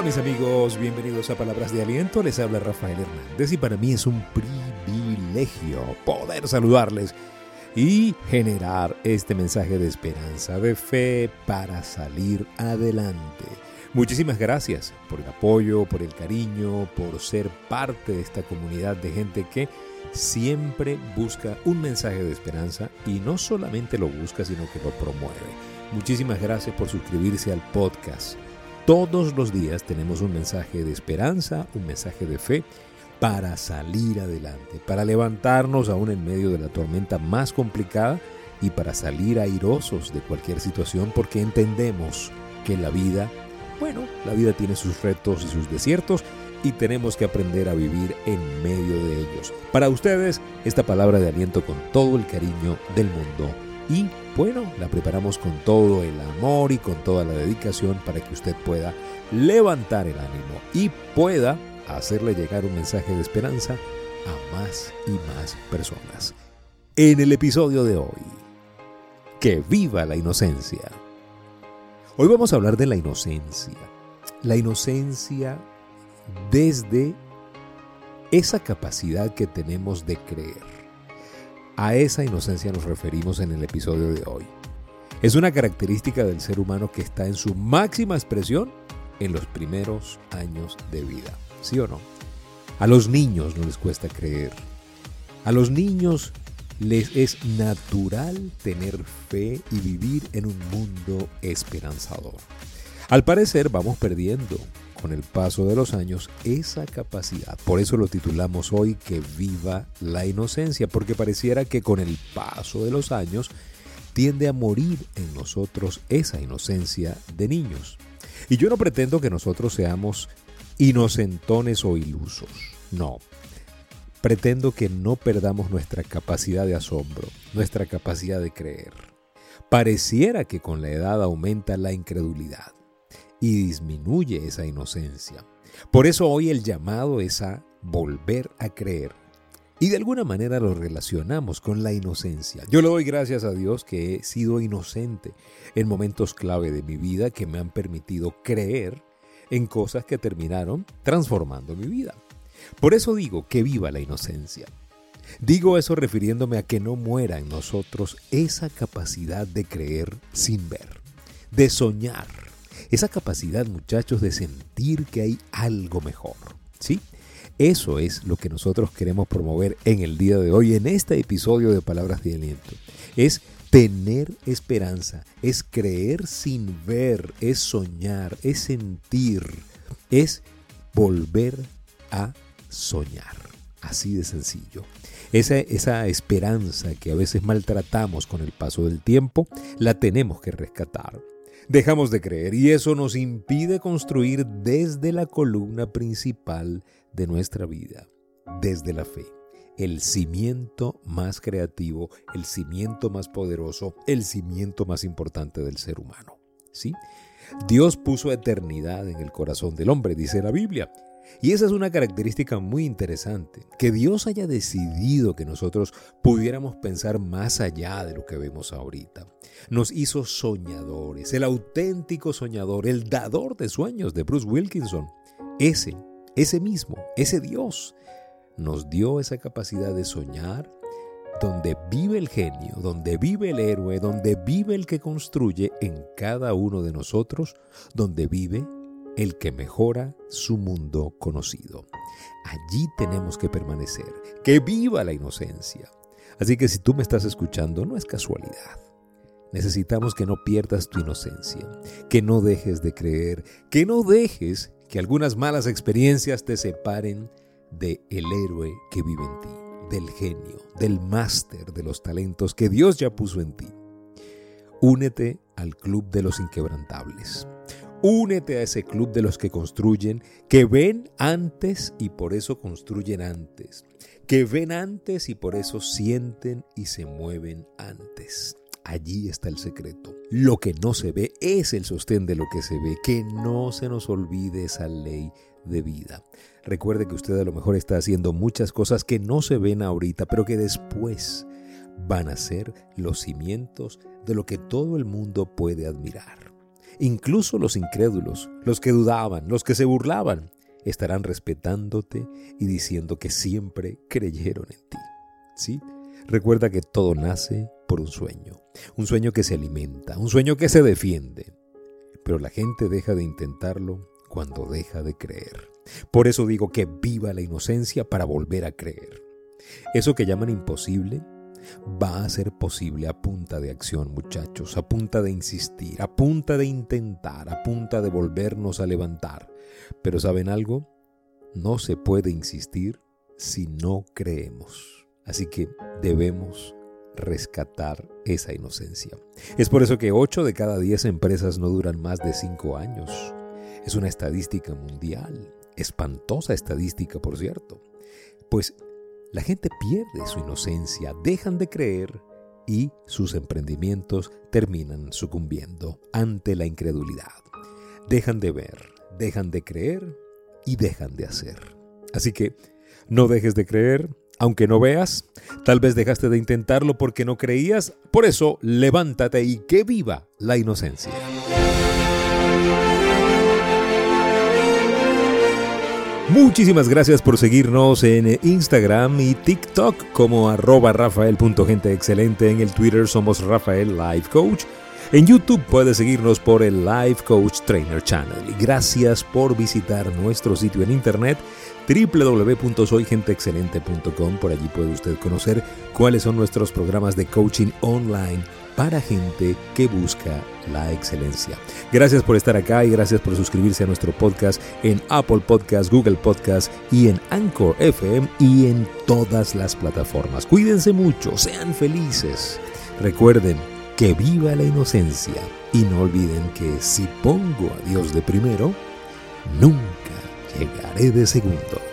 Hola mis amigos, bienvenidos a Palabras de Aliento, les habla Rafael Hernández y para mí es un privilegio poder saludarles y generar este mensaje de esperanza, de fe para salir adelante. Muchísimas gracias por el apoyo, por el cariño, por ser parte de esta comunidad de gente que siempre busca un mensaje de esperanza y no solamente lo busca, sino que lo promueve. Muchísimas gracias por suscribirse al podcast. Todos los días tenemos un mensaje de esperanza, un mensaje de fe para salir adelante, para levantarnos aún en medio de la tormenta más complicada y para salir airosos de cualquier situación porque entendemos que la vida, bueno, la vida tiene sus retos y sus desiertos y tenemos que aprender a vivir en medio de ellos. Para ustedes, esta palabra de aliento con todo el cariño del mundo y bueno, la preparamos con todo el amor y con toda la dedicación para que usted pueda levantar el ánimo y pueda hacerle llegar un mensaje de esperanza a más y más personas. En el episodio de hoy, que viva la inocencia. Hoy vamos a hablar de la inocencia. La inocencia desde esa capacidad que tenemos de creer. A esa inocencia nos referimos en el episodio de hoy. Es una característica del ser humano que está en su máxima expresión en los primeros años de vida. ¿Sí o no? A los niños no les cuesta creer. A los niños les es natural tener fe y vivir en un mundo esperanzador. Al parecer vamos perdiendo con el paso de los años esa capacidad. Por eso lo titulamos hoy Que viva la inocencia, porque pareciera que con el paso de los años tiende a morir en nosotros esa inocencia de niños. Y yo no pretendo que nosotros seamos inocentones o ilusos, no. Pretendo que no perdamos nuestra capacidad de asombro, nuestra capacidad de creer. Pareciera que con la edad aumenta la incredulidad y disminuye esa inocencia. Por eso hoy el llamado es a volver a creer. Y de alguna manera lo relacionamos con la inocencia. Yo le doy gracias a Dios que he sido inocente en momentos clave de mi vida que me han permitido creer en cosas que terminaron transformando mi vida. Por eso digo que viva la inocencia. Digo eso refiriéndome a que no muera en nosotros esa capacidad de creer sin ver, de soñar esa capacidad, muchachos, de sentir que hay algo mejor. ¿Sí? Eso es lo que nosotros queremos promover en el día de hoy, en este episodio de Palabras de Aliento. Es tener esperanza, es creer sin ver, es soñar, es sentir, es volver a soñar. Así de sencillo. Esa, esa, esperanza que a veces maltratamos con el paso del tiempo, la tenemos que rescatar dejamos de creer y eso nos impide construir desde la columna principal de nuestra vida, desde la fe. El cimiento más creativo, el cimiento más poderoso, el cimiento más importante del ser humano. ¿Sí? Dios puso eternidad en el corazón del hombre, dice la Biblia. Y esa es una característica muy interesante, que Dios haya decidido que nosotros pudiéramos pensar más allá de lo que vemos ahorita. Nos hizo soñadores, el auténtico soñador, el dador de sueños de Bruce Wilkinson. Ese, ese mismo, ese Dios, nos dio esa capacidad de soñar, donde vive el genio, donde vive el héroe, donde vive el que construye en cada uno de nosotros, donde vive el que mejora su mundo conocido. Allí tenemos que permanecer. Que viva la inocencia. Así que si tú me estás escuchando, no es casualidad. Necesitamos que no pierdas tu inocencia, que no dejes de creer, que no dejes que algunas malas experiencias te separen de el héroe que vive en ti, del genio, del máster de los talentos que Dios ya puso en ti. Únete al club de los inquebrantables. Únete a ese club de los que construyen, que ven antes y por eso construyen antes, que ven antes y por eso sienten y se mueven antes. Allí está el secreto. Lo que no se ve es el sostén de lo que se ve. Que no se nos olvide esa ley de vida. Recuerde que usted a lo mejor está haciendo muchas cosas que no se ven ahorita, pero que después van a ser los cimientos de lo que todo el mundo puede admirar. Incluso los incrédulos, los que dudaban, los que se burlaban, estarán respetándote y diciendo que siempre creyeron en ti. ¿Sí? Recuerda que todo nace por un sueño, un sueño que se alimenta, un sueño que se defiende. Pero la gente deja de intentarlo cuando deja de creer. Por eso digo que viva la inocencia para volver a creer. Eso que llaman imposible va a ser posible a punta de acción, muchachos, a punta de insistir, a punta de intentar, a punta de volvernos a levantar. Pero ¿saben algo? No se puede insistir si no creemos. Así que debemos rescatar esa inocencia. Es por eso que 8 de cada 10 empresas no duran más de 5 años. Es una estadística mundial, espantosa estadística por cierto. Pues la gente pierde su inocencia, dejan de creer y sus emprendimientos terminan sucumbiendo ante la incredulidad. Dejan de ver, dejan de creer y dejan de hacer. Así que no dejes de creer, aunque no veas, tal vez dejaste de intentarlo porque no creías, por eso levántate y que viva la inocencia. Muchísimas gracias por seguirnos en Instagram y TikTok como arroba rafael.genteexcelente. En el Twitter somos Rafael Life Coach. En YouTube puedes seguirnos por el Life Coach Trainer Channel. Gracias por visitar nuestro sitio en internet www.soygenteexcelente.com. Por allí puede usted conocer cuáles son nuestros programas de coaching online para gente que busca la excelencia. Gracias por estar acá y gracias por suscribirse a nuestro podcast en Apple Podcast, Google Podcast y en Anchor FM y en todas las plataformas. Cuídense mucho, sean felices. Recuerden que viva la inocencia y no olviden que si pongo a Dios de primero, nunca llegaré de segundo.